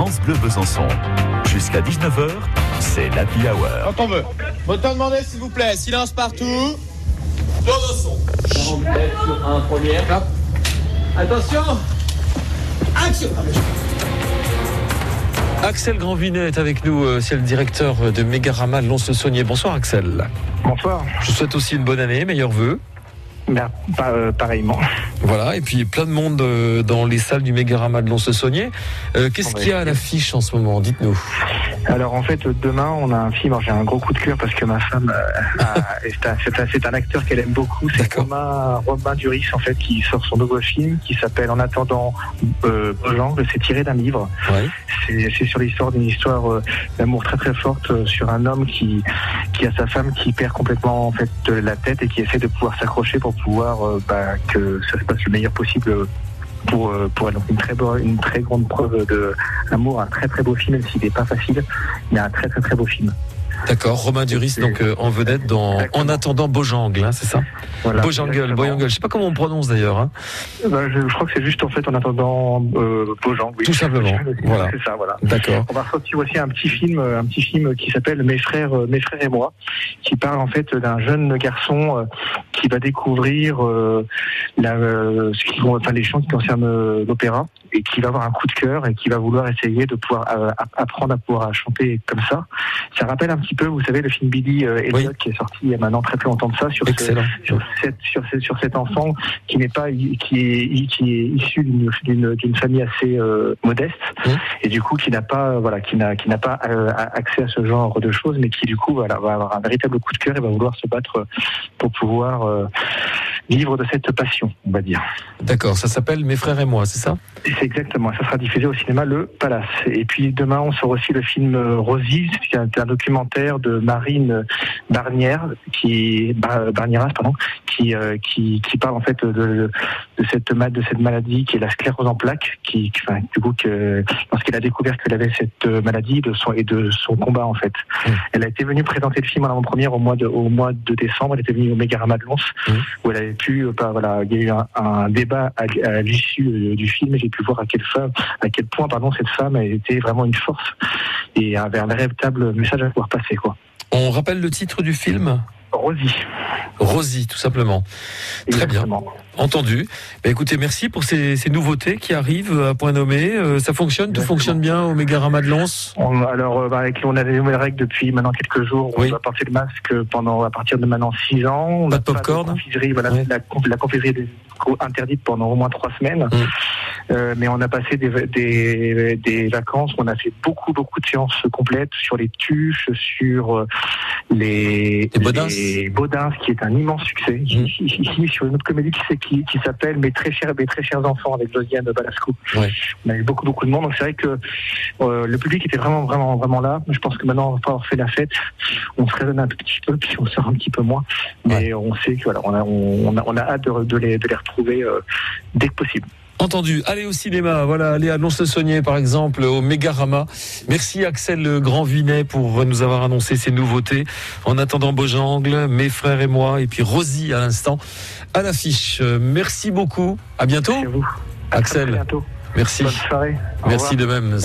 France Bleu Besançon. Jusqu'à 19h, c'est l'Happy Hour. Quand on veut. Moteur demandé, s'il vous plaît. Silence partout. Besançon. 47 sur un premier. Attention Action Axel Grandvinet est avec nous, euh, c'est le directeur de Mégarama Lons-le-Saunier. Bonsoir Axel. Bonsoir. Je vous souhaite aussi une bonne année, meilleurs vœux. Bien, pas, euh, pareillement. Voilà, et puis plein de monde euh, dans les salles du Mégarama de Lons-le-Saunier. Euh, Qu'est-ce qu'il y a à l'affiche en ce moment? Dites-nous. Alors en fait, demain, on a un film. J'ai un gros coup de cœur parce que ma femme, c'est un, un- acteur qu'elle aime beaucoup. C'est. Romain, Romain Duris, en fait, qui sort son nouveau film qui s'appelle En attendant Bojangles. C'est tiré d'un livre. Ouais. C'est sur l'histoire d'une histoire d'amour très très forte sur un homme qui qui a sa femme qui perd complètement en fait la tête et qui essaie de pouvoir s'accrocher pour pouvoir euh, bah, que ça se passe le meilleur possible pour euh, pour. Donc une très une très grande preuve de amour, un très très beau film même s'il n'est pas facile, mais un très très très beau film. D'accord, Romain Duris, donc euh, en vedette dans. En attendant Bojangle, hein, c'est ça Voilà. Bojangle, Exactement. Bojangle, je sais pas comment on prononce d'ailleurs. hein. Bah, je, je crois que c'est juste en fait en attendant euh, Bojang, oui. Tout simplement, voilà. C'est ça, voilà. D'accord. On va sortir aussi un petit film, un petit film qui s'appelle Mes frères, euh, Mes frères et moi, qui parle en fait d'un jeune garçon euh, qui va découvrir euh, la, euh, ce qui, enfin, les chants qui concernent l'opéra et qui va avoir un coup de cœur et qui va vouloir essayer de pouvoir euh, app- apprendre à pouvoir chanter comme ça. Ça rappelle un petit peu, vous savez, le film Billy euh, Elliot Oui. qui est sorti il y a maintenant très très longtemps de ça sur ce, sur, cette, sur, ce- sur cet enfant qui n'est pas qui est, qui est issu d'une- famille assez euh, modeste et du coup qui n'a pas voilà qui n'a qui n'a pas euh, accès à ce genre de choses mais qui du coup voilà, va avoir un véritable coup de cœur et va vouloir se battre pour pouvoir vivre de cette passion on va dire D'accord, ça s'appelle Mes frères et moi, c'est ça? C'est exactement, ça sera diffusé au cinéma Le Palace. Et puis demain, on sort aussi le film Rosie, c'est un, un documentaire de Marine Barnière, qui Bar- Barnieras, pardon, qui, euh, qui qui parle en fait de, de cette de cette maladie qui est la sclérose en plaques, qui, qui- enfin, du coup que lorsqu'elle a découvert qu'elle avait cette maladie de son et de son combat en fait. Mm. Elle a été venue présenter le film en avant-première au mois de au mois de décembre. Elle était venue au Mégarama de Lons, Mm. où elle avait pu euh, voilà, il y a eu un, débat à, à l'issue euh, du film et j'ai pu voir à quelle femme, à quel point pardon cette femme a été vraiment une force et avait un véritable message à pouvoir passer quoi. On rappelle le titre du film? Rosie. Rosie, tout simplement. Très bien. Entendu. Bah, écoutez, merci pour ces, ces nouveautés qui arrivent à point nommé. Euh, ça fonctionne, tout fonctionne bien au Mégarama de Lens On- alors, euh, bah, avec, on a des nouvelles règles depuis maintenant quelques jours. Oui. On doit porter le masque pendant à partir de maintenant 6 ans. On Pas de popcorn confiserie, voilà, Ouais. la, la confiserie est interdite pendant au moins trois semaines. Mm. Euh, mais on a passé des, des, des vacances. On a fait beaucoup beaucoup de séances complètes sur les tuches, sur les, Les Baudins. les Baudins, qui est un immense succès. Mm. Ici, ici, sur une autre comédie qui, s'est- qui, qui s'appelle Mes très chers mes très chers enfants avec Josiane Balasco. Ouais. On a eu beaucoup beaucoup de monde. Donc c'est vrai que euh, le public était vraiment, vraiment, vraiment là. Je pense que maintenant, après avoir fait la fête, on se raisonne un petit peu, puis on sort un petit peu moins. Mais on sait que voilà, on a, on, on a, on a hâte de, de les, de les retrouver euh, dès que possible. Entendu. Allez au cinéma, voilà, allez à Lons-le-Saunier par exemple, au Mégarama. Merci Axel Grandvinet pour nous avoir annoncé ces nouveautés. En attendant Bojangle, mes frères et moi, et puis Rosie à l'instant à l'affiche. Euh, Merci beaucoup. À bientôt, Merci à vous. Axel. bientôt. Merci. Bonne soirée. Merci de même.